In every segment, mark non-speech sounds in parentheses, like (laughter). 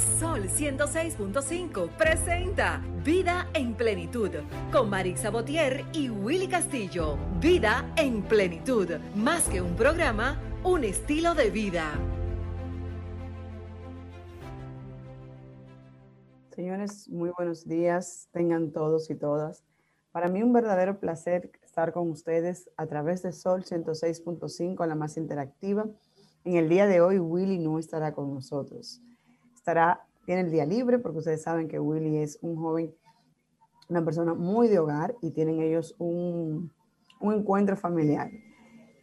Sol 106.5 presenta Vida en Plenitud con Marix Sabotier y Willy Castillo. Vida en Plenitud, más que un programa, un estilo de vida. Señores, muy buenos días, tengan todos y todas. Para mí un verdadero placer estar con ustedes a través de Sol 106.5, la más interactiva. En el día de hoy, Willy no estará con nosotros estará, tiene el día libre porque ustedes saben que Willy es un joven, una persona muy de hogar y tienen ellos un, un encuentro familiar.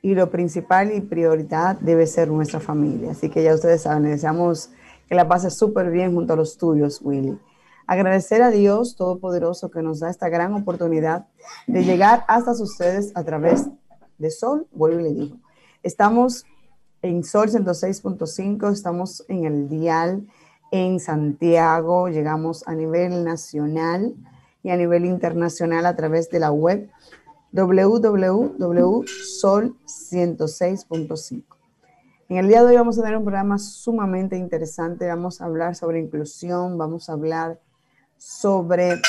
Y lo principal y prioridad debe ser nuestra familia. Así que ya ustedes saben, deseamos que la pase súper bien junto a los tuyos, Willy. Agradecer a Dios Todopoderoso que nos da esta gran oportunidad de llegar hasta ustedes a través de Sol, vuelvo y le digo. Estamos en Sol 106.5, estamos en el dial en Santiago, llegamos a nivel nacional y a nivel internacional a través de la web www.sol106.5. En el día de hoy vamos a tener un programa sumamente interesante, vamos a hablar sobre inclusión, vamos a hablar sobre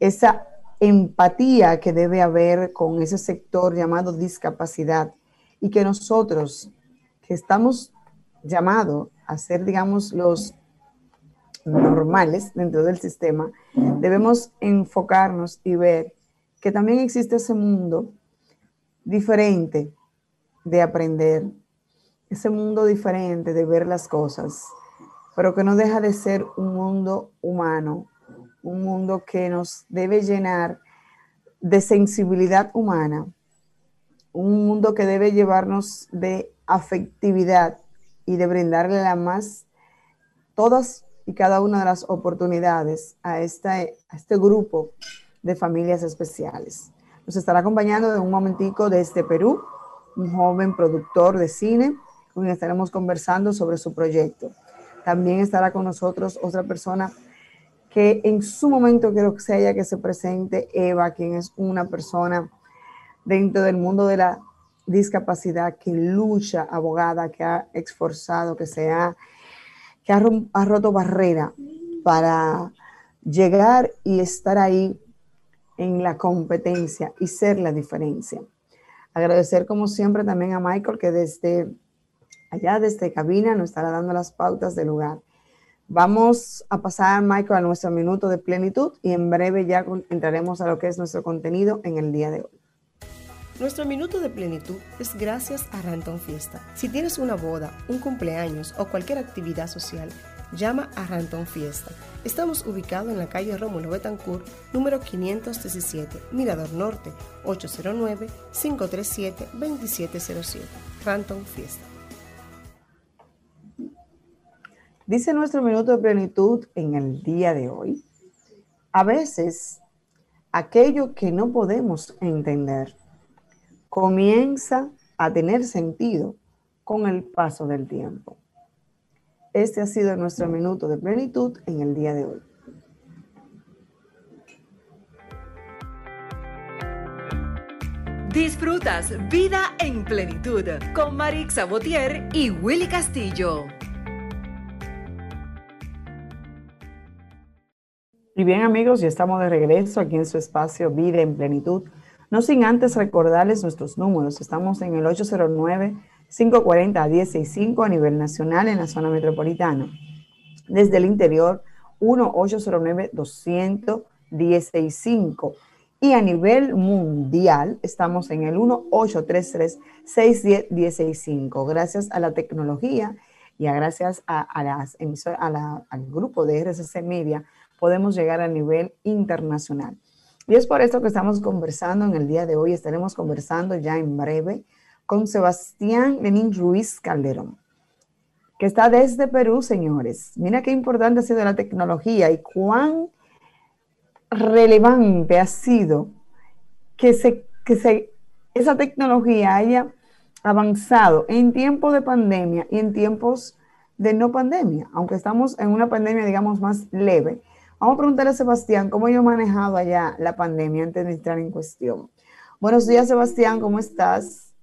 esa empatía que debe haber con ese sector llamado discapacidad y que nosotros que estamos llamados a ser, digamos, los normales dentro del sistema, debemos enfocarnos y ver que también existe ese mundo diferente de aprender, ese mundo diferente de ver las cosas, pero que no deja de ser un mundo humano, un mundo que nos debe llenar de sensibilidad humana, un mundo que debe llevarnos de afectividad y de brindarle la más, todas y cada una de las oportunidades a, esta, a este grupo de familias especiales. Nos estará acompañando en un momentico desde Perú, un joven productor de cine, con quien estaremos conversando sobre su proyecto. También estará con nosotros otra persona que en su momento quiero que sea que se presente, Eva, quien es una persona dentro del mundo de la discapacidad que lucha, abogada, que ha esforzado, que se ha que ha, roto barrera para llegar y estar ahí en la competencia y ser la diferencia. Agradecer como siempre también a Michael que desde allá, desde cabina, nos estará dando las pautas del lugar. Vamos a pasar, Michael, a nuestro minuto de plenitud y en breve ya entraremos a lo que es nuestro contenido en el día de hoy. Nuestro minuto de plenitud es gracias a Ranton Fiesta. Si tienes una boda, un cumpleaños o cualquier actividad social, llama a Ranton Fiesta. Estamos ubicados en la calle Rómulo Betancourt, número 517, Mirador Norte, 809-537-2707. Ranton Fiesta. Dice nuestro minuto de plenitud en el día de hoy. A veces, aquello que no podemos entender comienza a tener sentido con el paso del tiempo. Este ha sido nuestro minuto de plenitud en el día de hoy. Disfrutas Vida en Plenitud con Marix Sabotier y Willy Castillo. Y bien amigos, ya estamos de regreso aquí en su espacio Vida en Plenitud no sin antes recordarles nuestros números. Estamos en el 809-540-165 a nivel nacional en la zona metropolitana. Desde el interior, 1-809-200-165. Y a nivel mundial, estamos en el 1-833-610-165. Gracias a la tecnología y a gracias a, las al grupo de RCC Media, podemos llegar a nivel internacional. Y es por esto que estamos conversando en el día de hoy. Estaremos conversando ya en breve con Sebastián Lenín Ruiz Calderón, que está desde Perú, señores. Mira qué importante ha sido la tecnología y cuán relevante ha sido que, se, que se, esa tecnología haya avanzado en tiempos de pandemia y en tiempos de no pandemia, aunque estamos en una pandemia, digamos, más leve Vamos a preguntarle a Sebastián cómo yo he manejado allá la pandemia antes de entrar en cuestión. Buenos días, Sebastián, ¿cómo estás?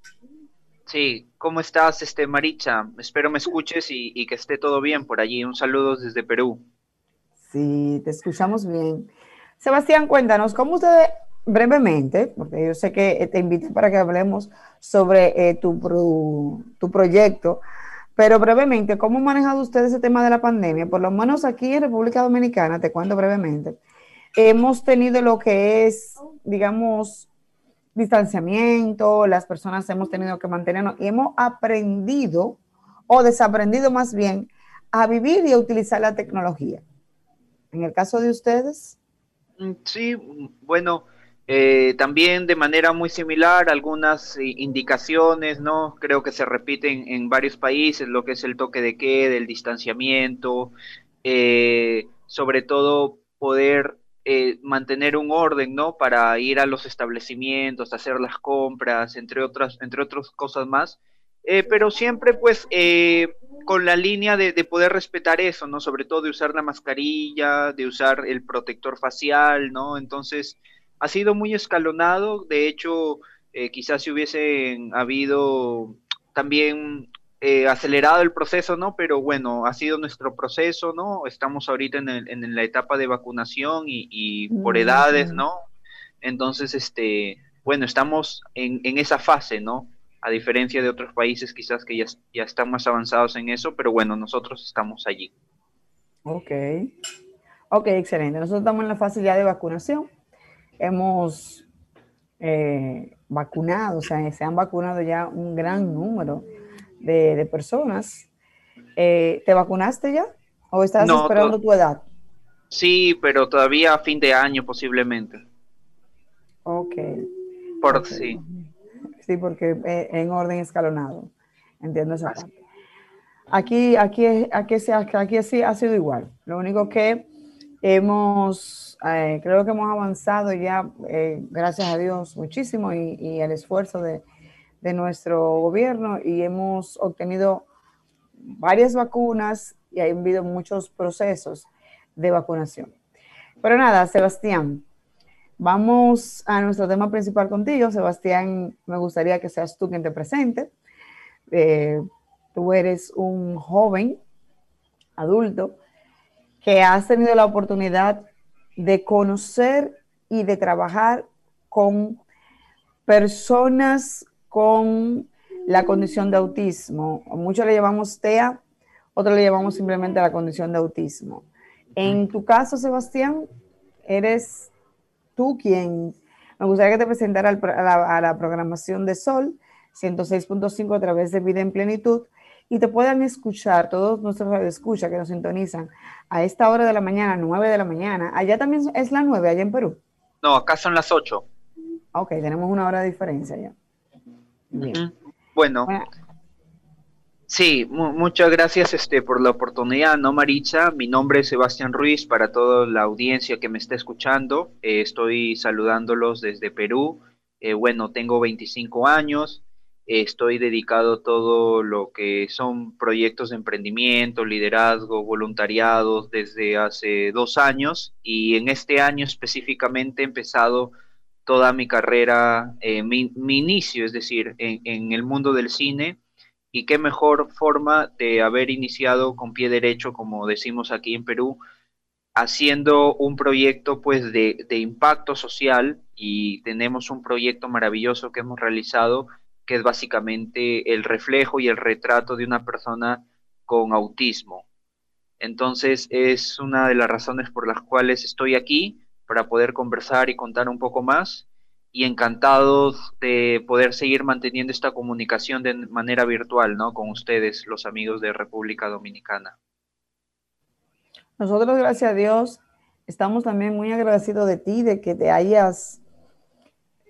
Sí, ¿cómo estás, este Maricha? Espero me escuches y, que esté todo bien por allí. Un saludo desde Perú. Sí, te escuchamos bien. Sebastián, cuéntanos, ¿cómo usted brevemente, porque yo sé que te invito para que hablemos sobre eh, tu, tu proyecto, pero brevemente, ¿cómo han manejado ustedes ese tema de la pandemia? Por lo menos aquí en República Dominicana, te cuento brevemente, hemos tenido lo que es, digamos, distanciamiento, las personas hemos tenido que mantenernos y hemos aprendido o desaprendido más bien a vivir y a utilizar la tecnología. En el caso de ustedes. Mm, sí, bueno, eh, también de manera muy similar, algunas indicaciones, ¿no? Creo que se repiten en varios países, lo que es el toque de queda, el distanciamiento, eh, sobre todo poder eh, mantener un orden, ¿no? Para ir a los establecimientos, hacer las compras, entre otras, entre otras cosas más. pero siempre, pues, con la línea de, de, poder respetar eso, ¿no? Sobre todo de usar la mascarilla, de usar el protector facial, ¿no? Entonces, ha sido muy escalonado, de hecho, eh, quizás si hubiesen habido también eh, acelerado el proceso, ¿no? Pero bueno, ha sido nuestro proceso, ¿no? Estamos ahorita en, en la etapa de vacunación y, por edades, ¿no? Entonces, este, bueno, estamos en, en, esa fase, ¿no? A diferencia de otros países quizás que ya, ya están más avanzados en eso, pero bueno, nosotros estamos allí. Ok. Ok, excelente. Nosotros estamos en la fase ya de vacunación hemos eh, vacunado, o sea, se han vacunado ya un gran número de, personas. Eh, ¿Te vacunaste ya? ¿O estás esperando tu edad? Sí, pero todavía a fin de año posiblemente. Ok. Por sí. Sí, porque eh, en orden escalonado. Entiendo esa parte. Aquí, aquí, aquí, aquí, aquí sí ha sido igual. Lo único que hemos eh, creo que hemos avanzado ya, eh, gracias a Dios, muchísimo y, y al esfuerzo de, de, nuestro gobierno y hemos obtenido varias vacunas y ha habido muchos procesos de vacunación. Pero nada, Sebastián, vamos a nuestro tema principal contigo. Sebastián, me gustaría que seas tú quien te presente. Eh, tú eres un joven adulto que has tenido la oportunidad de conocer y de trabajar con personas con la condición de autismo. Muchos le llamamos TEA, otros le llamamos simplemente la condición de autismo. En tu caso, Sebastián, eres tú quien me gustaría que te presentara a la, programación de Sol 106.5 a través de Vida en Plenitud y te puedan escuchar, todos nuestros escucha que nos sintonizan a esta hora de la mañana, 9 de la mañana. Allá también es la 9, allá en Perú. No, acá son las 8. Ok, tenemos una hora de diferencia ya. Bueno. Sí, muchas gracias este, por la oportunidad, ¿no, Maricha? Mi nombre es Sebastián Ruiz, para toda la audiencia que me está escuchando. Eh, estoy saludándolos desde Perú. Eh, bueno, tengo 25 años, estoy dedicado a todo lo que son proyectos de emprendimiento, liderazgo, voluntariados desde hace dos años y en este año específicamente he empezado toda mi carrera, eh, mi, inicio, es decir, en, en, el mundo del cine. Y qué mejor forma de haber iniciado con pie derecho, como decimos aquí en Perú, haciendo un proyecto pues de, de impacto social. Y tenemos un proyecto maravilloso que hemos realizado que es básicamente el reflejo y el retrato de una persona con autismo. Entonces es una de las razones por las cuales estoy aquí, para poder conversar y contar un poco más, y encantados de poder seguir manteniendo esta comunicación de manera virtual, ¿no? Con ustedes, los amigos de República Dominicana. Nosotros, gracias a Dios, estamos también muy agradecidos de ti, de que te hayas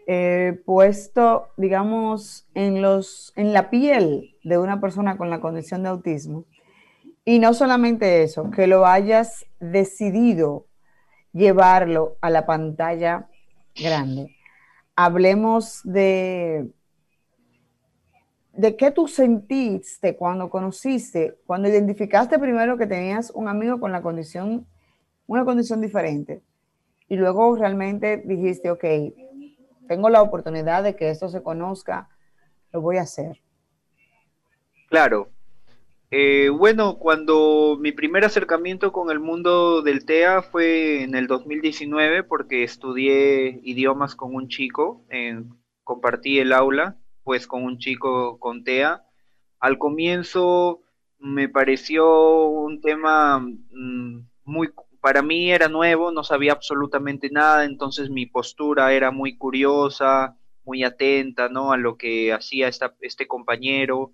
eh, puesto, digamos, en, la piel de una persona con la condición de autismo. Y no solamente eso, que lo hayas decidido llevarlo a la pantalla grande. Hablemos de, de qué tú sentiste cuando conociste, cuando identificaste primero que tenías un amigo con la condición, una condición diferente. Y luego realmente dijiste, ok, tengo la oportunidad de que esto se conozca, lo voy a hacer. Claro. Eh, bueno, cuando mi primer acercamiento con el mundo del TEA fue en el 2019 porque estudié idiomas con un chico, compartí el aula pues con un chico con TEA. Al comienzo me pareció un tema mm, muy, para mí era nuevo, no sabía absolutamente nada, entonces mi postura era muy curiosa, muy atenta, ¿no? A lo que hacía este compañero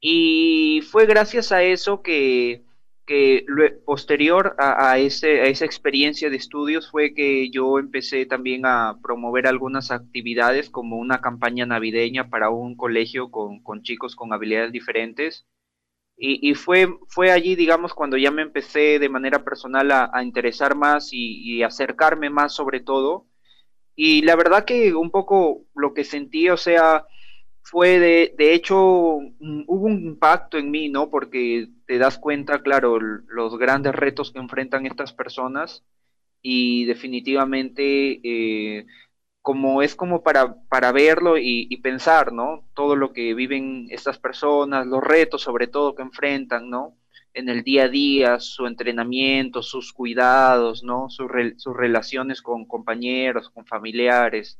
y fue gracias a eso que, que posterior a, ese, a esa experiencia de estudios fue que yo empecé también a promover algunas actividades como una campaña navideña para un colegio con, con chicos con habilidades diferentes. Y, y, fue, fue allí, digamos, cuando ya me empecé de manera personal a, a interesar más y, y, acercarme más sobre todo. Y la verdad que un poco lo que sentí, o sea, fue de, de hecho, mm, hubo un impacto en mí, ¿no? Porque te das cuenta, claro, los grandes retos que enfrentan estas personas y definitivamente eh, como es como para, para verlo y, y, pensar, ¿no? Todo lo que viven estas personas, los retos sobre todo que enfrentan, ¿no? En el día a día, su entrenamiento, sus cuidados, ¿no? Sus, sus relaciones con compañeros, con familiares.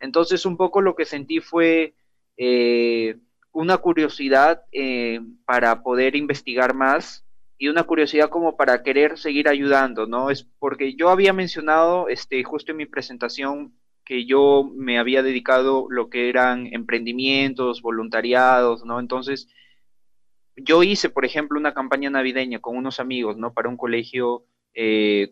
Entonces, un poco lo que sentí fue eh, una curiosidad eh, para poder investigar más y una curiosidad como para querer seguir ayudando, ¿no? Es porque yo había mencionado, este, justo en mi presentación, que yo me había dedicado lo que eran emprendimientos, voluntariados, ¿no? Entonces, yo hice, por ejemplo, una campaña navideña con unos amigos, ¿no? Para un colegio eh,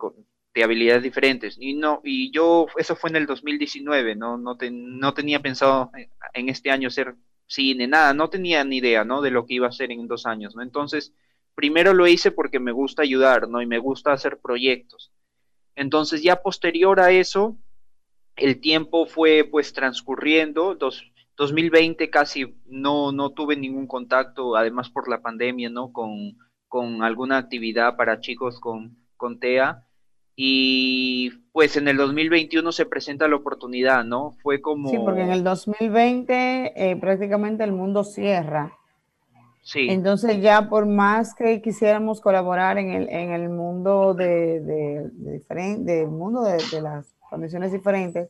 de habilidades diferentes. Y no, y yo, eso fue en el 2019, no, no, no tenía pensado en este año hacer cine, nada, no tenía ni idea, ¿no? De lo que iba a hacer en dos años, ¿no? Entonces, primero lo hice porque me gusta ayudar, ¿no? Y me gusta hacer proyectos. Entonces, ya posterior a eso, el tiempo fue pues transcurriendo, dos, 2020 casi no, no tuve ningún contacto, además por la pandemia, ¿no? Con, con alguna actividad para chicos con, con TEA y pues en el 2021 se presenta la oportunidad, ¿no? Fue como... Sí, porque en el 2020 eh, prácticamente el mundo cierra. Sí. Entonces ya por más que quisiéramos colaborar en el, en el mundo de, de, de mundo de, de, las condiciones diferentes,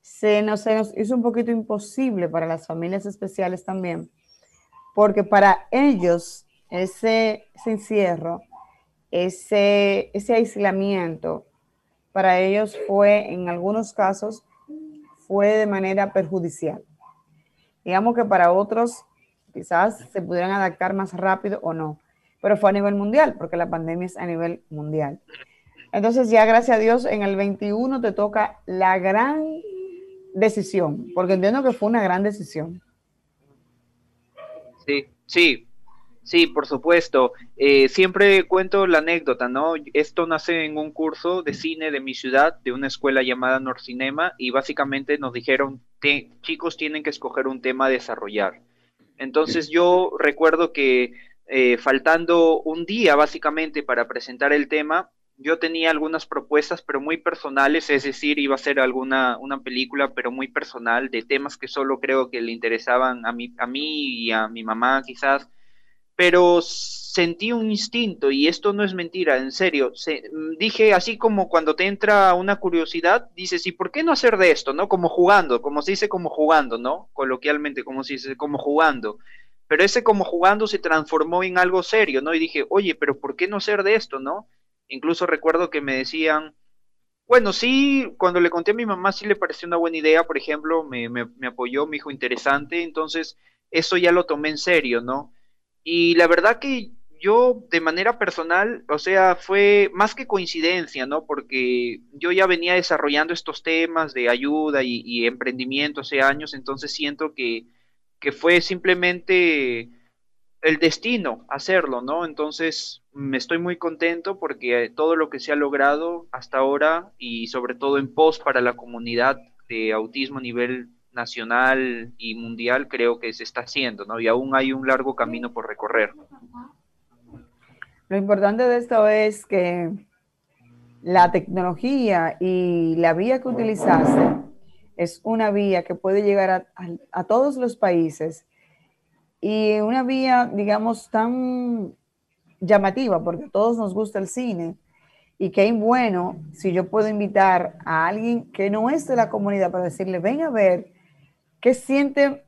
se nos, se nos hizo un poquito imposible para las familias especiales también, porque para ellos ese, encierro ese, ese aislamiento para ellos fue, en algunos casos, fue de manera perjudicial. Digamos que para otros quizás se pudieran adaptar más rápido o no, pero fue a nivel mundial, porque la pandemia es a nivel mundial. Entonces ya gracias a Dios en el 21 te toca la gran decisión, porque entiendo que fue una gran decisión. Sí, sí, Sí, por supuesto. Eh, siempre cuento la anécdota, ¿no? Esto nace en un curso de cine de mi ciudad, de una escuela llamada Norcinema, y básicamente nos dijeron, chicos tienen que escoger un tema a desarrollar. Entonces yo recuerdo que eh, faltando un día básicamente para presentar el tema, yo tenía algunas propuestas, pero muy personales, es decir, iba a ser alguna una película, pero muy personal, de temas que solo creo que le interesaban a mí, a mí y a mi mamá quizás pero sentí un instinto y esto no es mentira, en serio. dije así como cuando te entra una curiosidad, dices, ¿y por qué no hacer de esto, no? Como jugando, como se dice como jugando, ¿no? Coloquialmente, como se dice como jugando. Pero ese como jugando se transformó en algo serio, ¿no? Y dije, oye, pero ¿por qué no hacer de esto, no? Incluso recuerdo que me decían, bueno, sí, cuando le conté a mi mamá sí le pareció una buena idea, por ejemplo, me, apoyó, me dijo interesante, entonces eso ya lo tomé en serio, ¿no? Y la verdad que yo de manera personal, o sea, fue más que coincidencia, ¿no? Porque yo ya venía desarrollando estos temas de ayuda y, emprendimiento hace años, entonces siento que, fue simplemente el destino hacerlo, ¿no? Entonces me estoy muy contento porque todo lo que se ha logrado hasta ahora y sobre todo en pos para la comunidad de autismo a nivel nacional y mundial creo que se está haciendo, ¿no? Y aún hay un largo camino por recorrer. Lo importante de esto es que la tecnología y la vía que utilizaste es una vía que puede llegar a, a, todos los países y una vía, digamos, tan llamativa, porque a todos nos gusta el cine, y qué bueno si yo puedo invitar a alguien que no es de la comunidad para decirle, ven a ver qué siente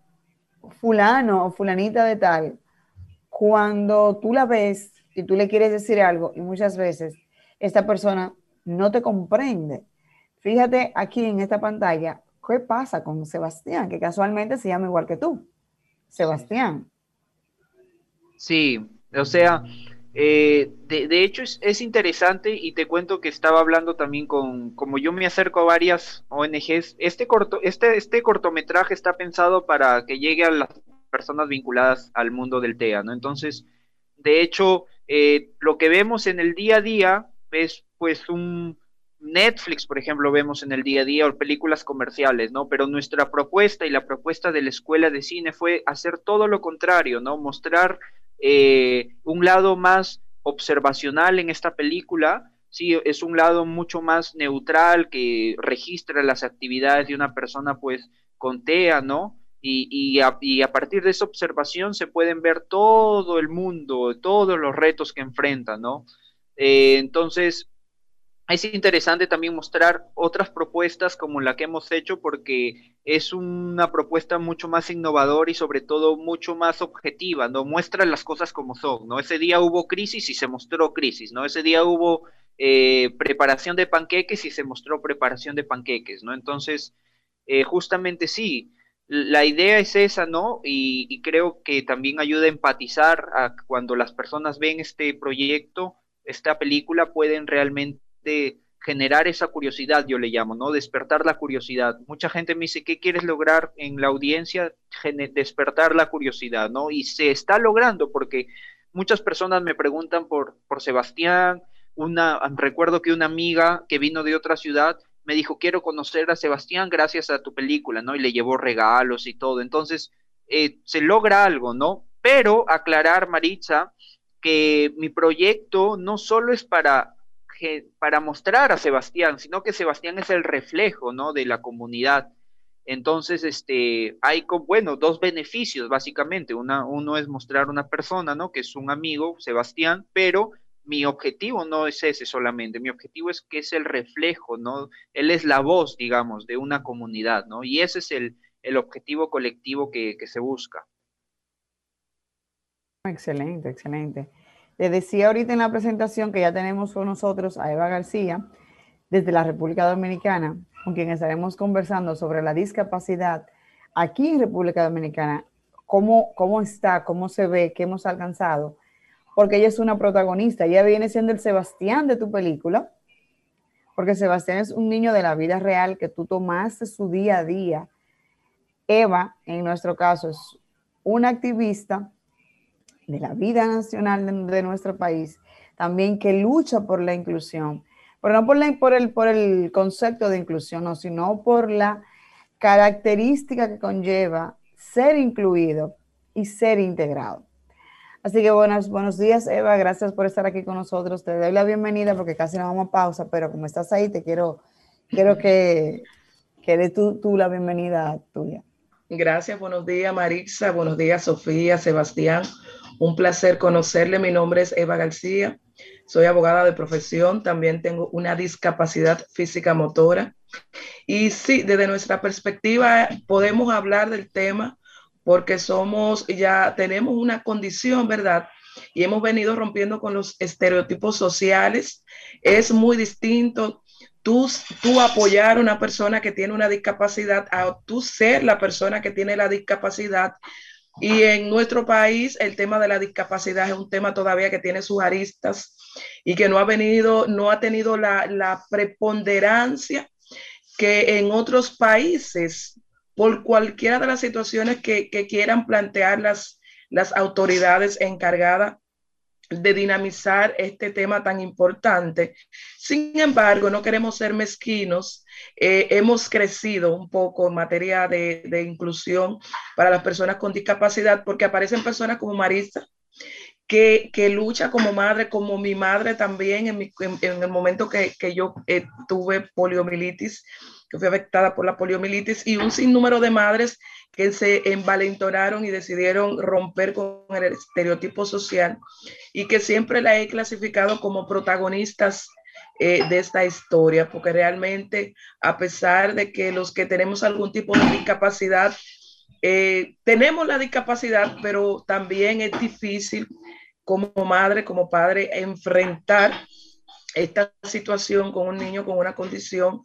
fulano o fulanita de tal cuando tú la ves y tú le quieres decir algo y muchas veces esta persona no te comprende. Fíjate aquí en esta pantalla, ¿qué pasa con Sebastián? Que casualmente se llama igual que tú, Sebastián. Sí, o sea, eh, de, hecho es, interesante y te cuento que estaba hablando también con, como yo me acerco a varias ONGs, este, corto, este, este cortometraje está pensado para que llegue a las personas vinculadas al mundo del TEA, ¿no? Entonces, de hecho, eh, lo que vemos en el día a día es pues un Netflix, por ejemplo, vemos en el día a día o películas comerciales, ¿no? Pero nuestra propuesta y la propuesta de la escuela de cine fue hacer todo lo contrario, ¿no? Mostrar eh, un lado más observacional en esta película, sí, es un lado mucho más neutral que registra las actividades de una persona pues con TEA, ¿no? Y, y, a, partir de esa observación se pueden ver todo el mundo, todos los retos que enfrenta, ¿no? Eh, entonces, es interesante también mostrar otras propuestas como la que hemos hecho porque es una propuesta mucho más innovadora y sobre todo mucho más objetiva, ¿no? Muestra las cosas como son, ¿no? Ese día hubo crisis y se mostró crisis, ¿no? Ese día hubo eh, preparación de panqueques y se mostró preparación de panqueques, ¿no? Entonces, eh, justamente sí, la idea es esa, ¿no? Y, y, creo que también ayuda a empatizar a cuando las personas ven este proyecto, esta película, pueden realmente generar esa curiosidad, yo le llamo, ¿no? Despertar la curiosidad. Mucha gente me dice, ¿qué quieres lograr en la audiencia? despertar la curiosidad, ¿no? Y se está logrando porque muchas personas me preguntan por, por Sebastián, una, recuerdo que una amiga que vino de otra ciudad me dijo, quiero conocer a Sebastián gracias a tu película, ¿no? Y le llevó regalos y todo. Entonces, eh, se logra algo, ¿no? Pero aclarar, Maritza, que mi proyecto no solo es para para mostrar a Sebastián, sino que Sebastián es el reflejo, ¿no? De la comunidad. Entonces, este, hay, bueno, dos beneficios, básicamente. Una, uno es mostrar una persona, ¿no? Que es un amigo, Sebastián, pero mi objetivo no es ese solamente, mi objetivo es que es el reflejo, ¿no? Él es la voz, digamos, de una comunidad, ¿no? Y ese es el, el objetivo colectivo que, que se busca. Excelente, excelente. Le decía ahorita en la presentación que ya tenemos con nosotros a Eva García desde la República Dominicana, con quien estaremos conversando sobre la discapacidad aquí en República Dominicana, cómo, cómo está, cómo se ve, qué hemos alcanzado, porque ella es una protagonista, ella viene siendo el Sebastián de tu película, porque Sebastián es un niño de la vida real que tú tomaste su día a día. Eva, en nuestro caso, es una activista de la vida nacional de, nuestro país, también que lucha por la inclusión, pero no por, por, el, por el concepto de inclusión, sino por la característica que conlleva ser incluido y ser integrado. Así que buenos, buenos días, Eva. Gracias por estar aquí con nosotros. Te doy la bienvenida porque casi no vamos a pausa, pero como estás ahí, te quiero, quiero que, que tú, tú la bienvenida tuya. Gracias, buenos días, Marisa. Buenos días, Sofía, Sebastián. Un placer conocerle. Mi nombre es Eva García. Soy abogada de profesión. También tengo una discapacidad física motora. Y sí, desde nuestra perspectiva podemos hablar del tema porque somos, ya tenemos una condición, ¿verdad? Y hemos venido rompiendo con los estereotipos sociales. Es muy distinto tú, tú apoyar a una persona que tiene una discapacidad a tú ser la persona que tiene la discapacidad y en nuestro país el tema de la discapacidad es un tema todavía que tiene sus aristas y que no ha venido, no ha tenido la, preponderancia que en otros países, por cualquiera de las situaciones que, quieran plantear las, las autoridades encargadas de dinamizar este tema tan importante. Sin embargo, no queremos ser mezquinos. Eh, hemos crecido un poco en materia de, inclusión para las personas con discapacidad porque aparecen personas como Marisa, que, lucha como madre, como mi madre también en, el momento que, yo eh, tuve poliomielitis que fue afectada por la poliomielitis, y un sinnúmero de madres que se envalentonaron y decidieron romper con el estereotipo social y que siempre la he clasificado como protagonistas eh, de esta historia, porque realmente a pesar de que los que tenemos algún tipo de discapacidad, eh, tenemos la discapacidad, pero también es difícil como madre, como padre, enfrentar esta situación con un niño con una condición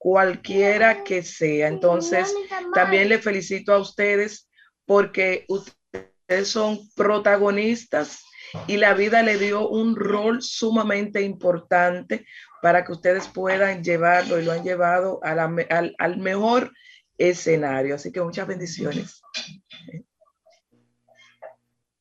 cualquiera que sea. Entonces, también le felicito a ustedes porque ustedes son protagonistas y la vida le dio un rol sumamente importante para que ustedes puedan llevarlo y lo han llevado al, al mejor escenario. Así que muchas bendiciones.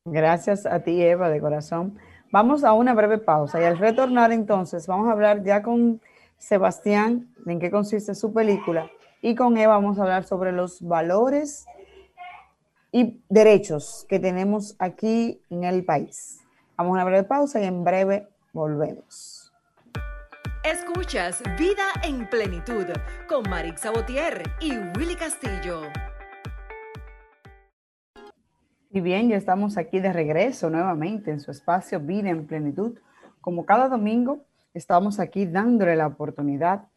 Gracias a ti, Eva, de corazón. Vamos a una breve pausa y al retornar entonces vamos a hablar ya con Sebastián en qué consiste su película y con Eva vamos a hablar sobre los valores y derechos que tenemos aquí en el país. Vamos a una breve pausa y en breve volvemos. Escuchas Vida en Plenitud con Marix Sabotier y Willy Castillo. Y bien, ya estamos aquí de regreso nuevamente en su espacio Vida en Plenitud. Como cada domingo, estamos aquí dándole la oportunidad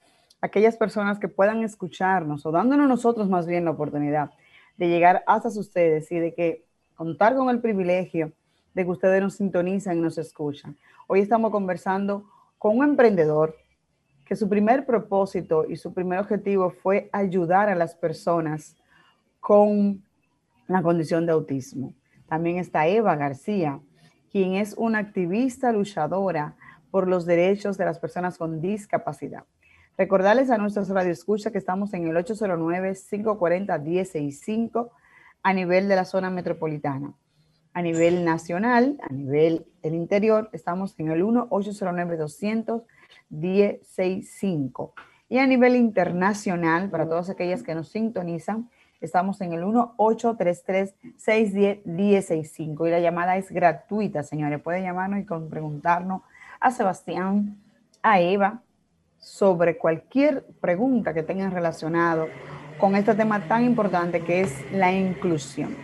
a aquellas personas que puedan escucharnos o dándonos nosotros más bien la oportunidad de llegar hasta ustedes y de que contar con el privilegio de que ustedes nos sintonizan y nos escuchan. Hoy estamos conversando con un emprendedor que su primer propósito y su primer objetivo fue ayudar a las personas con la condición de autismo. También está Eva García, quien es una activista luchadora por los derechos de las personas con discapacidad. Recordarles a nuestros radioescuchas que estamos en el 809-540-165 a nivel de la zona metropolitana. A nivel nacional, a nivel del interior, estamos en el 1-809-200-165. Y a nivel internacional, para todas aquellas que nos sintonizan, Estamos en el 1-833-610-1065 y la llamada es gratuita, señores. Pueden llamarnos y preguntarnos a Sebastián, a Eva, sobre cualquier pregunta que tengan relacionado con este tema tan importante que es la inclusión.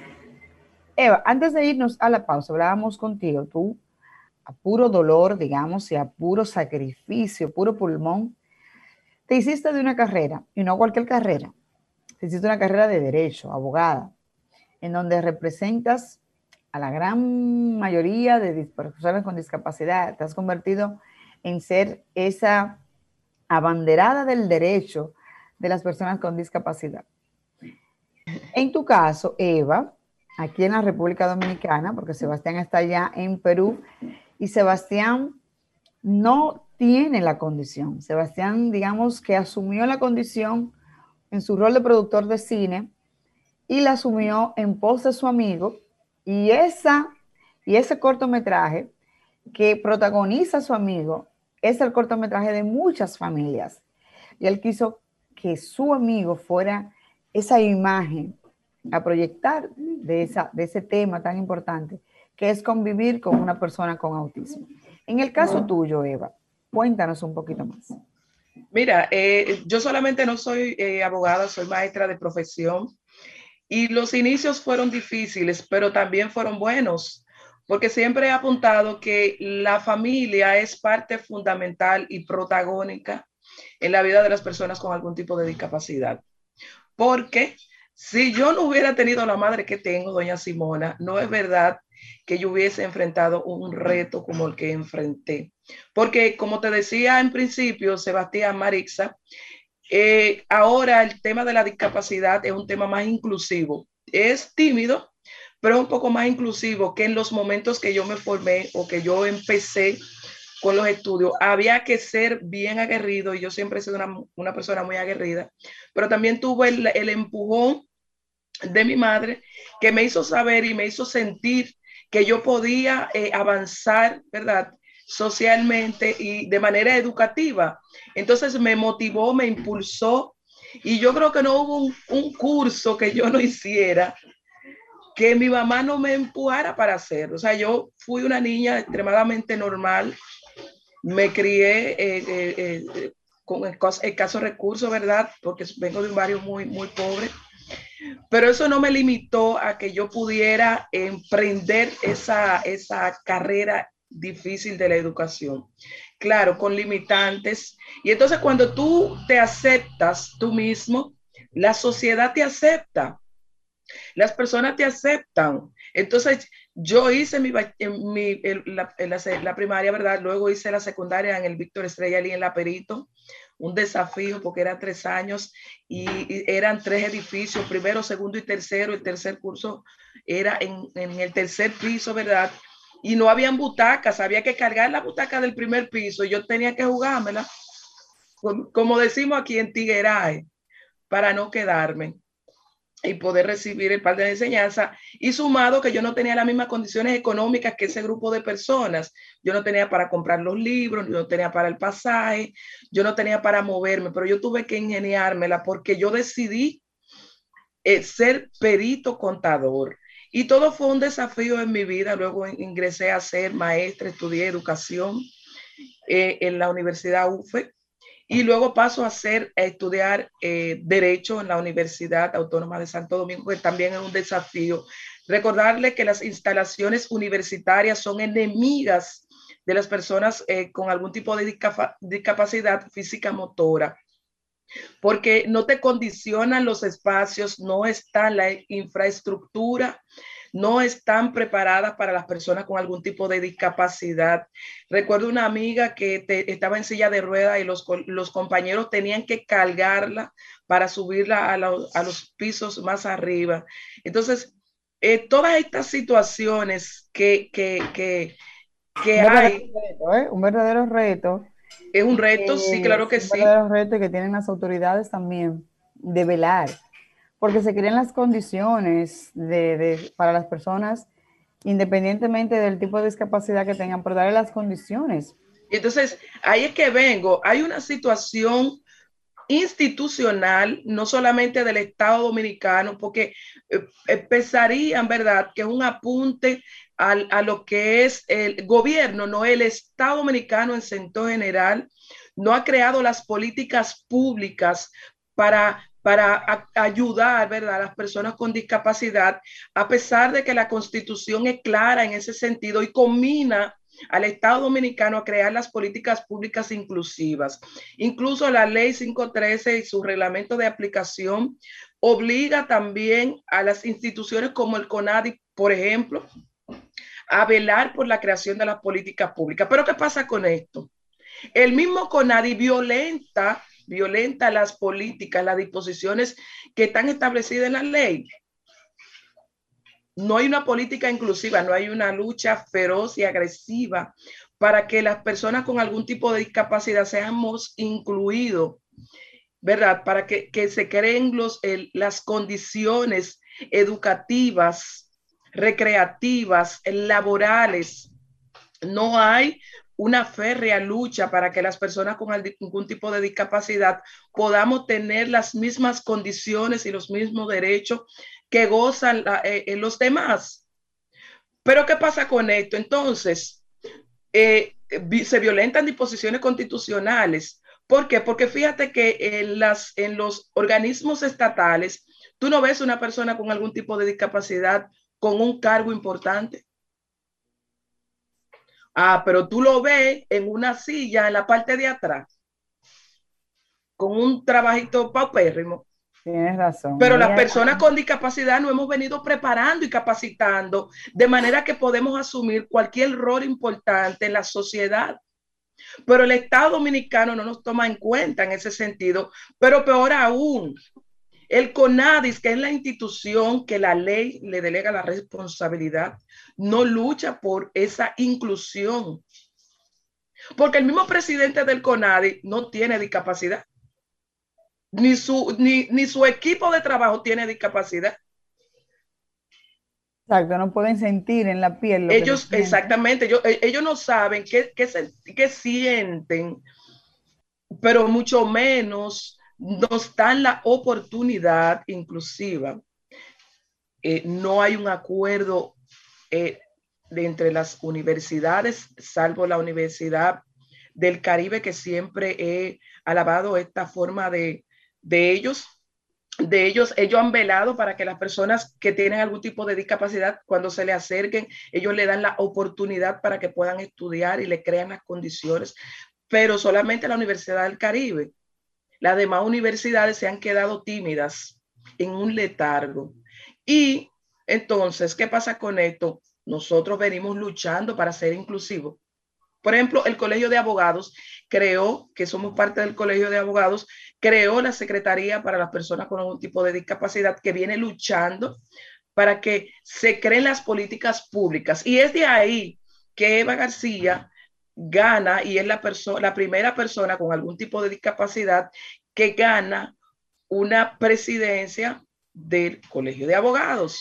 Eva, antes de irnos a la pausa, hablábamos contigo, tú a puro dolor, digamos, y a puro sacrificio, puro pulmón, te hiciste de una carrera, y no cualquier carrera, hiciste una carrera de derecho, abogada, en donde representas a la gran mayoría de personas con discapacidad. Te has convertido en ser esa abanderada del derecho de las personas con discapacidad. En tu caso, Eva, aquí en la República Dominicana, porque Sebastián está allá en Perú, y Sebastián no tiene la condición. Sebastián, digamos que asumió la condición en su rol de productor de cine y la asumió en pos de su amigo y, esa, y ese cortometraje que protagoniza su amigo es el cortometraje de muchas familias. Y él quiso que su amigo fuera esa imagen a proyectar de, esa, de ese tema tan importante que es convivir con una persona con autismo. En el caso tuyo, Eva, cuéntanos un poquito más. Mira, eh, yo solamente no soy eh, abogada, soy maestra de profesión y los inicios fueron difíciles, pero también fueron buenos, porque siempre he apuntado que la familia es parte fundamental y protagónica en la vida de las personas con algún tipo de discapacidad. Porque si yo no hubiera tenido la madre que tengo, doña Simona, no es verdad que yo hubiese enfrentado un reto como el que enfrenté. Porque como te decía en principio, Sebastián Marixa, eh, ahora el tema de la discapacidad es un tema más inclusivo. Es tímido, pero es un poco más inclusivo que en los momentos que yo me formé o que yo empecé con los estudios. Había que ser bien aguerrido y yo siempre he sido una, persona muy aguerrida, pero también tuve el, el empujón de mi madre que me hizo saber y me hizo sentir que yo podía eh, avanzar, ¿verdad? Socialmente y de manera educativa. Entonces me motivó, me impulsó y yo creo que no hubo un, un curso que yo no hiciera que mi mamá no me empujara para hacer. O sea, yo fui una niña extremadamente normal, me crié eh, eh, con escasos recursos, ¿verdad? Porque vengo de un barrio muy, muy pobre. Pero eso no me limitó a que yo pudiera emprender esa, esa carrera difícil de la educación. Claro, con limitantes. Y entonces cuando tú te aceptas tú mismo, la sociedad te acepta. Las personas te aceptan. Entonces, yo hice mi, mi la, la, primaria, ¿verdad? Luego hice la secundaria en el Víctor Estrella y en la Perito. Un desafío porque eran tres años y, eran tres edificios, primero, segundo y tercero. El tercer curso era en, en el tercer piso, ¿verdad? Y no habían butacas, había que cargar la butaca del primer piso yo tenía que jugármela, como decimos aquí en Tigueray, para no quedarme y poder recibir el par de enseñanza y sumado que yo no tenía las mismas condiciones económicas que ese grupo de personas. Yo no tenía para comprar los libros, yo no tenía para el pasaje, yo no tenía para moverme, pero yo tuve que ingeniármela porque yo decidí eh, ser perito contador. Y todo fue un desafío en mi vida. Luego ingresé a ser maestra, estudié educación eh, en la Universidad UFE y luego paso a, hacer, a estudiar eh, Derecho en la Universidad Autónoma de Santo Domingo, que también es un desafío. Recordarle que las instalaciones universitarias son enemigas de las personas eh, con algún tipo de discapacidad física motora, porque no te condicionan los espacios, no está la infraestructura no están preparadas para las personas con algún tipo de discapacidad. Recuerdo una amiga que estaba en silla de rueda y los, los compañeros tenían que cargarla para subirla a, los pisos más arriba. Entonces, eh, todas estas situaciones que, que, que, que hay... ¿eh? Un verdadero reto. Es un reto, sí, claro que sí. Un verdadero reto que tienen las autoridades también de velar porque se crean las condiciones de, para las personas, independientemente del tipo de discapacidad que tengan, por darle las condiciones. Entonces, ahí es que vengo. Hay una situación institucional, no solamente del Estado Dominicano, porque eh, pensarían, ¿verdad?, que es un apunte a lo que es el gobierno, no el Estado Dominicano en sentido general, no ha creado las políticas públicas para para ayudar ¿verdad? a las personas con discapacidad, a pesar de que la constitución es clara en ese sentido y combina al Estado Dominicano a crear las políticas públicas inclusivas. Incluso la ley 513 y su reglamento de aplicación obliga también a las instituciones como el CONADI, por ejemplo, a velar por la creación de las políticas públicas. Pero ¿qué pasa con esto? El mismo CONADI violenta violenta las políticas, las disposiciones que están establecidas en la ley. No hay una política inclusiva, no hay una lucha feroz y agresiva para que las personas con algún tipo de discapacidad seamos incluidos, ¿verdad? Para que, se creen los, las condiciones educativas, recreativas, laborales. No hay una férrea lucha para que las personas con algún tipo de discapacidad podamos tener las mismas condiciones y los mismos derechos que gozan eh, eh, los demás. Pero ¿qué pasa con esto? Entonces, eh, se violentan disposiciones constitucionales. ¿Por qué? Porque fíjate que en, en los organismos estatales, tú no ves una persona con algún tipo de discapacidad con un cargo importante. Ah, pero tú lo ves en una silla en la parte de atrás, con un trabajito paupérrimo. Tienes razón. Pero las personas con discapacidad nos hemos venido preparando y capacitando de manera que podemos asumir cualquier rol importante en la sociedad. Pero el Estado dominicano no nos toma en cuenta en ese sentido. Pero peor aún, el CONADIS, que es la institución que la ley le delega la responsabilidad, no lucha por esa inclusión. Porque el mismo presidente del CONADIS no tiene discapacidad. Ni su, ni, su equipo de trabajo tiene discapacidad. Exacto, no pueden sentir en la piel. ellos, exactamente, ellos, ellos, no saben qué, qué, qué sienten, pero mucho menos nos dan la oportunidad inclusiva. Eh, no hay un acuerdo eh, entre las universidades, salvo la Universidad del Caribe que siempre he alabado esta forma de, de ellos de ellos, ellos han velado para que las personas que tienen algún tipo de discapacidad, cuando se le acerquen, ellos le dan la oportunidad para que puedan estudiar y le crean las condiciones, pero solamente la Universidad del Caribe. Las demás universidades se han quedado tímidas en un letargo. Y entonces, ¿qué pasa con esto? Nosotros venimos luchando para ser inclusivos. Por ejemplo, el Colegio de Abogados creó, que somos parte del Colegio de Abogados, creó la Secretaría para las personas con algún tipo de discapacidad que viene luchando para que se creen las políticas públicas. Y es de ahí que Eva García gana y es la, la primera persona con algún tipo de discapacidad que gana una presidencia del Colegio de Abogados.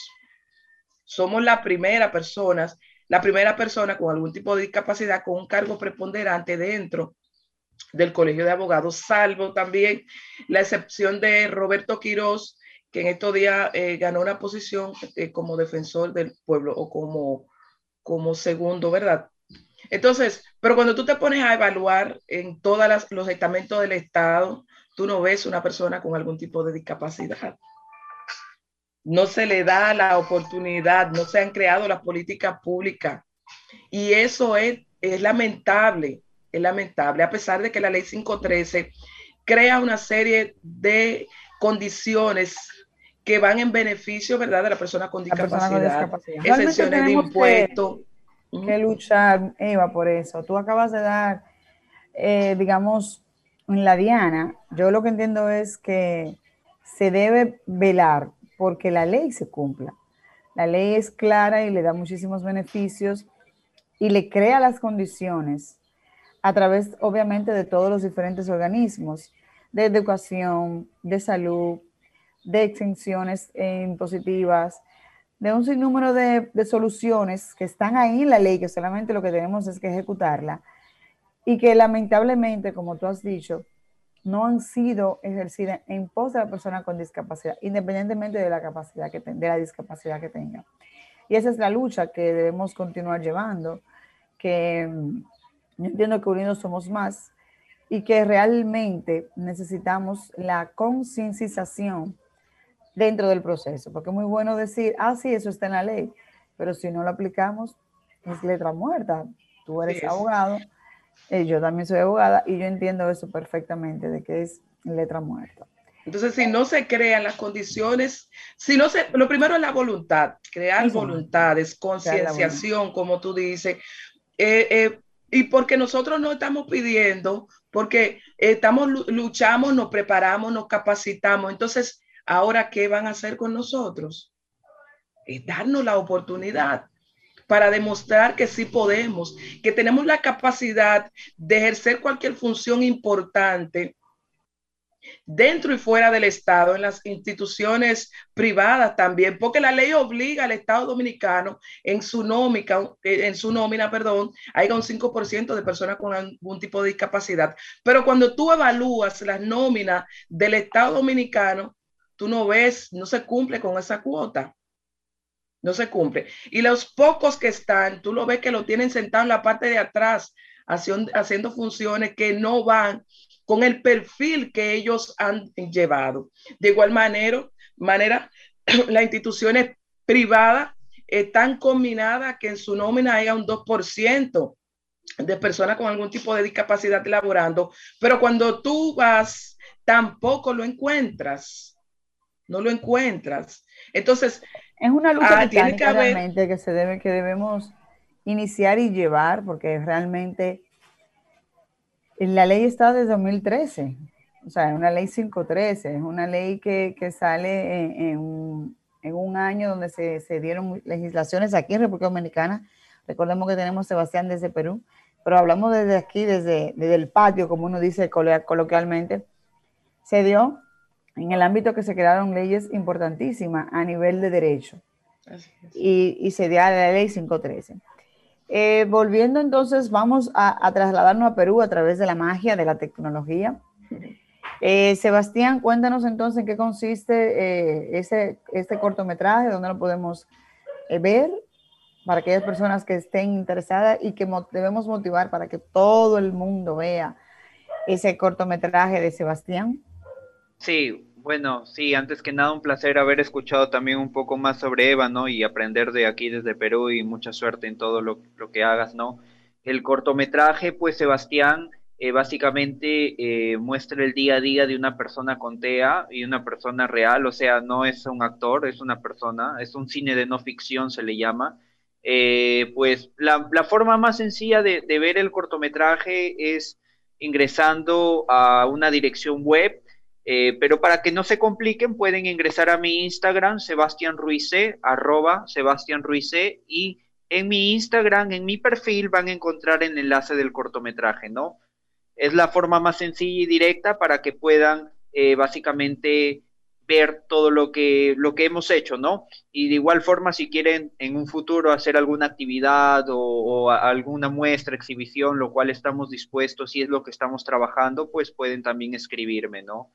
Somos la primera personas la primera persona con algún tipo de discapacidad con un cargo preponderante dentro del Colegio de Abogados, salvo también la excepción de Roberto Quirós, que en estos días eh, ganó una posición eh, como defensor del pueblo o como, como segundo, ¿verdad? Entonces, pero cuando tú te pones a evaluar en todos los estamentos del Estado, tú no ves una persona con algún tipo de discapacidad no se le da la oportunidad, no se han creado las políticas públicas. Y eso es, es lamentable, es lamentable, a pesar de que la ley 513 crea una serie de condiciones que van en beneficio, ¿verdad?, de la persona con discapacidad, excepciones de impuestos. Que, luchar, Eva, por eso. Tú acabas de dar, eh, digamos, en la Diana, yo lo que entiendo es que se debe velar porque la ley se cumpla. La ley es clara y le da muchísimos beneficios y le crea las condiciones a través, obviamente, de todos los diferentes organismos de educación, de salud, de exenciones impositivas, de un sinnúmero de, de, soluciones que están ahí en la ley, que solamente lo que tenemos es que ejecutarla, y que lamentablemente, como tú has dicho, no han sido ejercidas en pos de la persona con discapacidad, independientemente de la capacidad que de la discapacidad que tenga. Y esa es la lucha que debemos continuar llevando, que mm, yo entiendo que unidos somos más y que realmente necesitamos la concienciación dentro del proceso, porque es muy bueno decir, ah, sí, eso está en la ley, pero si no lo aplicamos, es letra muerta. Tú eres abogado, eh, yo también soy abogada y yo entiendo eso perfectamente, de que es letra muerta. Entonces, si no se crean las condiciones, si no se, lo primero es la voluntad, crear voluntades, concienciación, como tú dices, eh, eh, y porque nosotros no estamos pidiendo, porque estamos, luchamos, nos preparamos, nos capacitamos. Entonces, ahora, ¿qué van a hacer con nosotros? Es darnos la oportunidad para demostrar que sí podemos, que tenemos la capacidad de ejercer cualquier función importante dentro y fuera del Estado, en las instituciones privadas también, porque la ley obliga al Estado dominicano en su nómina, en su nómina, perdón, haya un 5% de personas con algún tipo de discapacidad. Pero cuando tú evalúas las nóminas del Estado dominicano, tú no ves, no se cumple con esa cuota no se cumple. Y los pocos que están, tú lo ves que lo tienen sentado en la parte de atrás, haciendo, funciones que no van con el perfil que ellos han llevado. De igual manera, manera (clears throat) las instituciones privadas están combinadas que en su nómina haya un 2% de personas con algún tipo de discapacidad laborando, pero cuando tú vas, tampoco lo encuentras, no lo encuentras. Entonces, es una lucha ah, que realmente que se debe, que debemos iniciar y llevar, porque realmente la ley está desde 2013, o sea, es una ley 513, es una ley que, sale en, un, año donde se, se, dieron legislaciones aquí en República Dominicana. Recordemos que tenemos Sebastián desde Perú, pero hablamos desde aquí, desde, desde el patio, como uno dice coloquialmente. Se dio en el ámbito que se crearon leyes importantísimas a nivel de derecho. Y, se dio la ley 513. Eh, volviendo entonces, vamos a, trasladarnos a Perú a través de la magia de la tecnología. Eh, Sebastián, cuéntanos entonces en qué consiste eh, ese, este cortometraje, dónde lo podemos ver para aquellas personas que estén interesadas y que debemos motivar para que todo el mundo vea ese cortometraje de Sebastián? Sí, bueno, sí, antes que nada un placer haber escuchado también un poco más sobre Eva, ¿no? Y aprender de aquí desde Perú y mucha suerte en todo lo, lo que hagas, ¿no? El cortometraje, pues Sebastián, eh, básicamente eh, muestra el día a día de una persona con TEA y una persona real, o sea, no es un actor, es una persona, es un cine de no ficción, se le llama. Eh, pues la, la, forma más sencilla de, de ver el cortometraje es ingresando a una dirección web, eh, pero para que no se compliquen pueden ingresar a mi Instagram, Sebastián Ruiz, arroba Sebastián y en mi Instagram, en mi perfil, van a encontrar el enlace del cortometraje, ¿no? Es la forma más sencilla y directa para que puedan eh, básicamente ver todo lo que, hemos hecho, ¿no? Y de igual forma, si quieren en un futuro hacer alguna actividad o, alguna muestra, exhibición, lo cual estamos dispuestos y es lo que estamos trabajando, pues pueden también escribirme, ¿no?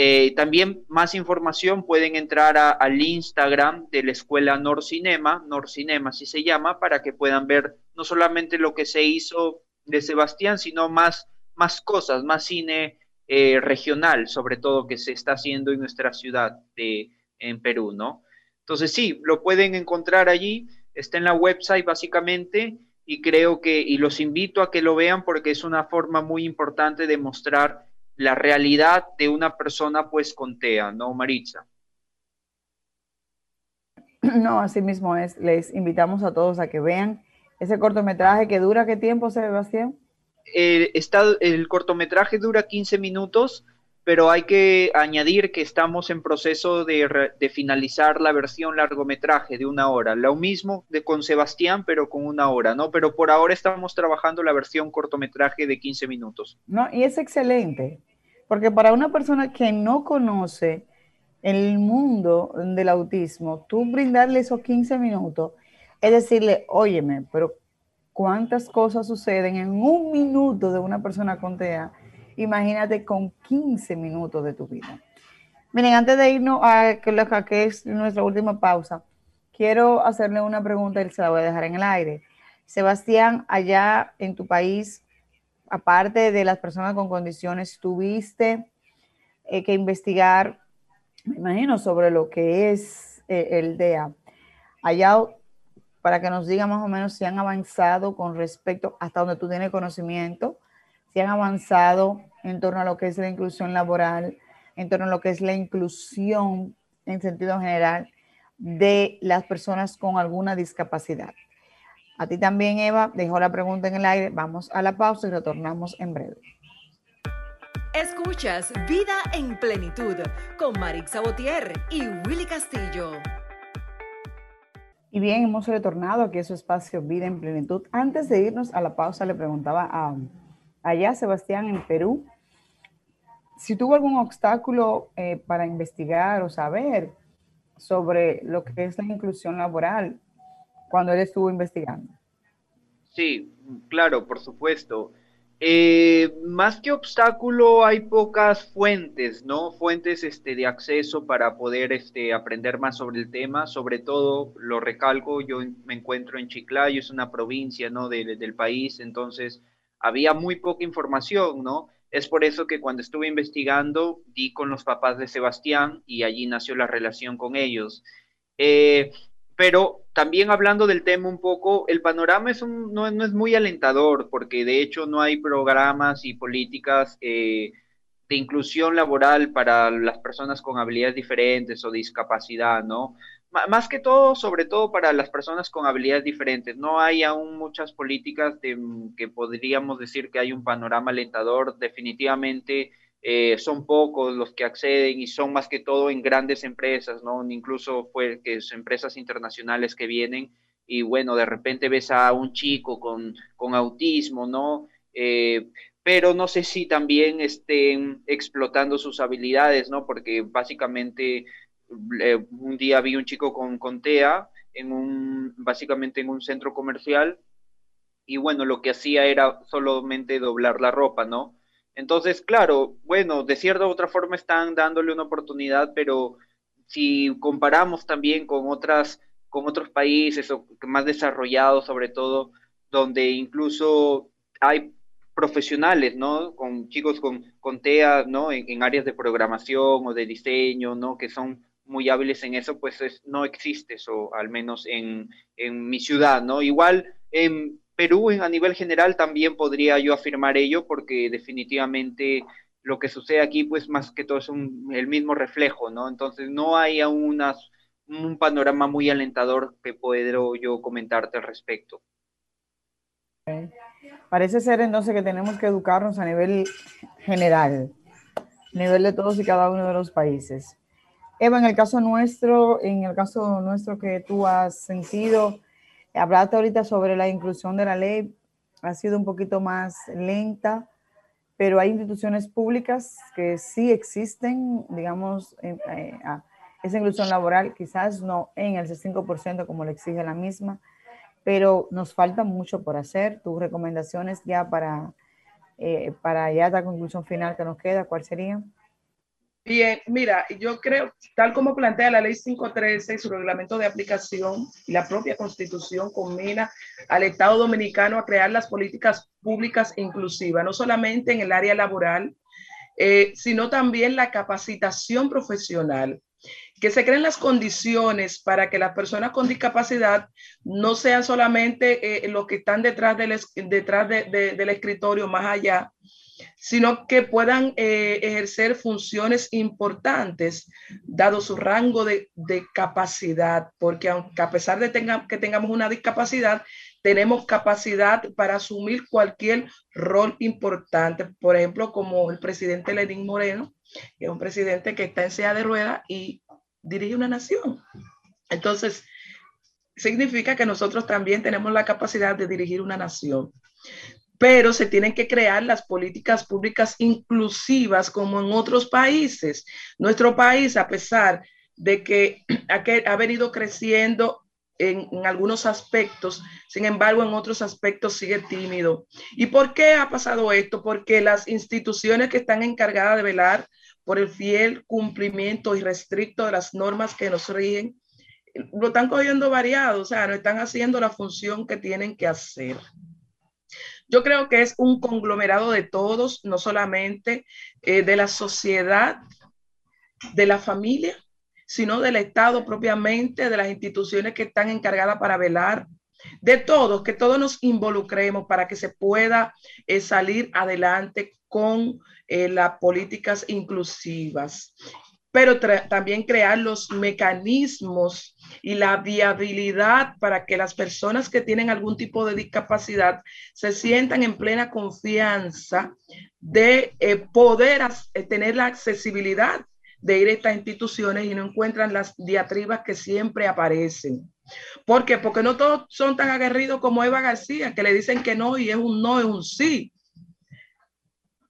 Eh, también más información pueden entrar al Instagram de la escuela Norcinema, Norcinema así se llama, para que puedan ver no solamente lo que se hizo de Sebastián, sino más, más cosas, más cine eh, regional, sobre todo que se está haciendo en nuestra ciudad de, en Perú, ¿no? Entonces sí, lo pueden encontrar allí, está en la website básicamente y creo que, y los invito a que lo vean porque es una forma muy importante de mostrar la realidad de una persona pues con TEA, ¿no, Maritza? (clears throat) No, así mismo es. Les invitamos a todos a que vean ese cortometraje que dura qué tiempo, Sebastián? eh, está, el cortometraje dura 15 minutos, pero hay que añadir que estamos en proceso de, de, finalizar la versión largometraje de una hora. Lo mismo de con Sebastián, pero con una hora, ¿no? Pero por ahora estamos trabajando la versión cortometraje de 15 minutos. No, y es excelente, porque para una persona que no conoce el mundo del autismo, tú brindarle esos 15 minutos, es decirle, óyeme, pero cuántas cosas suceden en un minuto de una persona con TEA, imagínate con 15 minutos de tu vida. Miren, antes de irnos a, que es nuestra última pausa, quiero hacerle una pregunta y se la voy a dejar en el aire. Sebastián, allá en tu país, aparte de las personas con condiciones, tuviste eh, que investigar, me imagino, sobre lo que es eh, el DEA. Allá para que nos diga más o menos si han avanzado con respecto hasta donde tú tienes conocimiento, si han avanzado en torno a lo que es la inclusión laboral, en torno a lo que es la inclusión en sentido general de las personas con alguna discapacidad. A ti también, Eva, dejo la pregunta en el aire. Vamos a la pausa y retornamos en breve. Escuchas Vida en Plenitud con Marix Sabotier y Willy Castillo. Y bien, hemos retornado aquí a su espacio Vida en Plenitud. Antes de irnos a la pausa, le preguntaba a allá Sebastián en Perú si tuvo algún obstáculo eh, para investigar o saber sobre lo que es la inclusión laboral cuando él estuvo investigando. Sí, claro, por supuesto. Eh, más que obstáculo, hay pocas fuentes, ¿no? Fuentes este, de acceso para poder este, aprender más sobre el tema. Sobre todo, lo recalco, yo me encuentro en Chiclayo, es una provincia, ¿no? del país, entonces había muy poca información, ¿no? Es por eso que cuando estuve investigando, di con los papás de Sebastián y allí nació la relación con ellos. Eh, pero también hablando del tema un poco, el panorama es no, es muy alentador, porque de hecho no hay programas y políticas eh, de inclusión laboral para las personas con habilidades diferentes o discapacidad, ¿no? más que todo, sobre todo para las personas con habilidades diferentes. No hay aún muchas políticas de, que podríamos decir que hay un panorama alentador. Definitivamente eh, son pocos los que acceden y son más que todo en grandes empresas, ¿no? Incluso fue que son empresas internacionales que vienen y bueno, de repente ves a un chico con, con autismo, ¿no? Eh, pero no sé si también estén explotando sus habilidades, ¿no? Porque básicamente eh, un día vi un chico con, con TEA en un, básicamente en un centro comercial y bueno, lo que hacía era solamente doblar la ropa, ¿no? Entonces, claro, bueno, de cierta otra forma están dándole una oportunidad, pero si comparamos también con otras con otros países más desarrollados sobre todo, donde incluso hay profesionales, ¿no? Con chicos con, con TEA, ¿no? En, áreas de programación o de diseño, ¿no? Que son muy hábiles en eso, pues no existe eso, al menos en, en mi ciudad, ¿no? Igual en Perú, a nivel general, también podría yo afirmar ello, porque definitivamente lo que sucede aquí, pues más que todo es el mismo reflejo, ¿no? Entonces no hay aún un panorama muy alentador que puedo yo comentarte al respecto. Parece ser entonces que tenemos que educarnos a nivel general, a nivel de todos y cada uno de los países. Eva, en el caso nuestro, en el caso nuestro que tú has sentido, hablaste ahorita sobre la inclusión de la ley, ha sido un poquito más lenta, pero hay instituciones públicas que sí existen, digamos, eh, esa inclusión laboral, quizás no en el 65% como le exige la misma, pero nos falta mucho por hacer. Tus recomendaciones ya para, eh, para ya la conclusión final que nos queda, ¿cuál sería? Bien, mira, yo creo, tal como plantea la ley 513 y su reglamento de aplicación y la propia constitución combina al Estado dominicano a crear las políticas públicas inclusivas, no solamente en el área laboral, eh, sino también la capacitación profesional. Que se creen las condiciones para que las personas con discapacidad no sean solamente eh, los que están detrás del, detrás del escritorio más allá, sino que puedan eh, ejercer funciones importantes dado su rango de, capacidad, porque aunque a pesar de que tengamos una discapacidad, tenemos capacidad para asumir cualquier rol importante, por ejemplo, como el presidente Lenín Moreno, que es un presidente que está en silla de rueda y dirige una nación. Entonces, significa que nosotros también tenemos la capacidad de dirigir una nación. Pero se tienen que crear las políticas públicas inclusivas como en otros países. Nuestro país, a pesar de (clears throat) que ha, venido creciendo en, en, algunos aspectos, sin embargo, en otros aspectos sigue tímido. ¿Y por qué ha pasado esto? Porque las instituciones que están encargadas de velar por el fiel cumplimiento y restricto de las normas que nos rigen, lo están cogiendo variado, o sea, no están haciendo la función que tienen que hacer. Yo creo que es un conglomerado de todos, no solamente eh, de la sociedad, de la familia, sino del Estado propiamente, de las instituciones que están encargadas para velar, de todos, que todos nos involucremos para que se pueda eh, salir adelante con eh, las políticas inclusivas, pero también crear los mecanismos y la viabilidad para que las personas que tienen algún tipo de discapacidad se sientan en plena confianza de eh, poder eh, tener la accesibilidad de ir a estas instituciones y no encuentran las diatribas que siempre aparecen. ¿Por qué? Porque no todos son tan aguerridos como Eva García, que le dicen que no y es un no, es un sí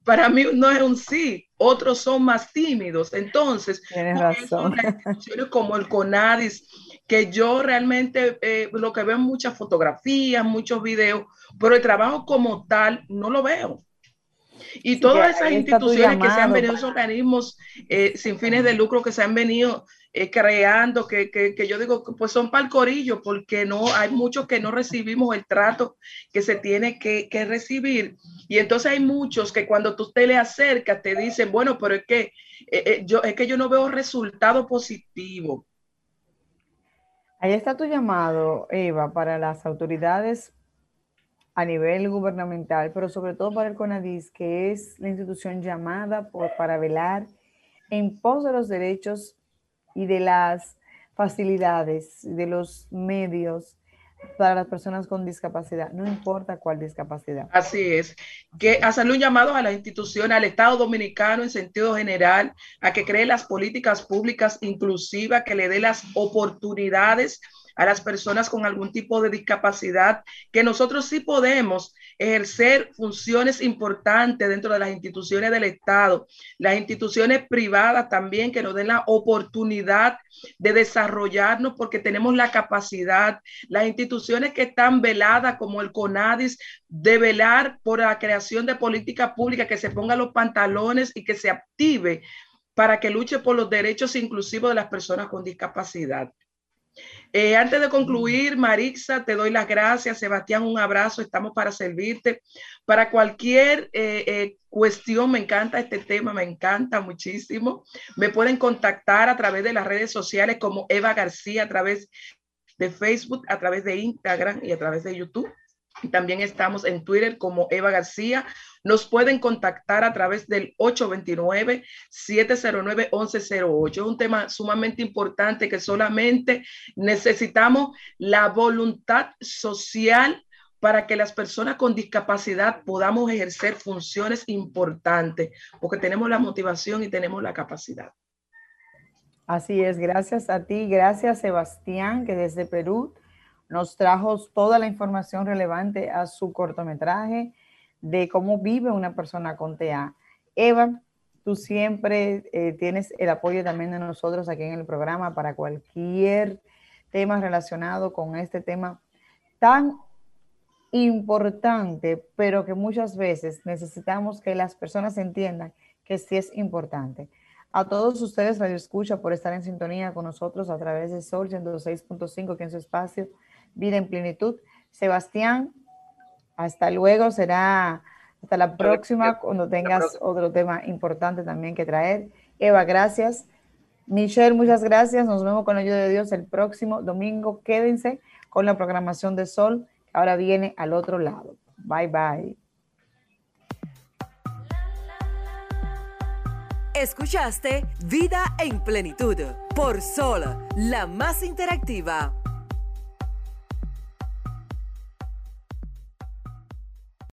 para mí no es un sí, otros son más tímidos. Entonces, razón. instituciones como el CONADIS, que yo realmente eh, lo que veo en muchas fotografías, muchos videos, pero el trabajo como tal no lo veo. Y todas esas instituciones que se han venido, esos organismos eh, sin fines de lucro que se han venido eh, creando, que, que, que, yo digo, pues son para el corillo, porque no hay muchos que no recibimos el trato que se tiene que, que, recibir. Y entonces hay muchos que cuando tú te le acercas te dicen, bueno, pero es que, eh, yo, es que yo no veo resultado positivo. Ahí está tu llamado, Eva, para las autoridades a nivel gubernamental, pero sobre todo para el CONADIS, que es la institución llamada por, para velar en pos de los derechos y de las facilidades, de los medios para las personas con discapacidad, no importa cuál discapacidad. Así es, que hacerle un llamado a las instituciones, al Estado dominicano en sentido general, a que cree las políticas públicas inclusivas, que le dé las oportunidades a las personas con algún tipo de discapacidad, que nosotros sí podemos ejercer funciones importantes dentro de las instituciones del Estado, las instituciones privadas también que nos den la oportunidad de desarrollarnos porque tenemos la capacidad, las instituciones que están veladas como el CONADIS, de velar por la creación de política pública, que se ponga los pantalones y que se active para que luche por los derechos inclusivos de las personas con discapacidad. Eh, antes de concluir, Marixa, te doy las gracias. Sebastián, un abrazo. Estamos para servirte. Para cualquier eh, eh, cuestión, me encanta este tema, me encanta muchísimo. Me pueden contactar a través de las redes sociales como Eva García, a través de Facebook, a través de Instagram y a través de YouTube. También estamos en Twitter como Eva García. Nos pueden contactar a través del 829-709-1108. Es un tema sumamente importante que solamente necesitamos la voluntad social para que las personas con discapacidad podamos ejercer funciones importantes, porque tenemos la motivación y tenemos la capacidad. Así es, gracias a ti, gracias Sebastián, que desde Perú nos trajo toda la información relevante a su cortometraje de cómo vive una persona con TEA. Eva, tú siempre eh, tienes el apoyo también de nosotros aquí en el programa para cualquier tema relacionado con este tema tan importante, pero que muchas veces necesitamos que las personas entiendan que sí es importante. A todos ustedes, Radio Escucha, por estar en sintonía con nosotros a través de Sol 106.5, que en su espacio Vida en Plenitud. Sebastián, hasta luego, será hasta la próxima cuando tengas otro tema importante también que traer. Eva, gracias. Michelle, muchas gracias. Nos vemos con la ayuda de Dios el próximo domingo. Quédense con la programación de Sol, que ahora viene al otro lado. Bye bye. Escuchaste Vida en Plenitud por Sol, la más interactiva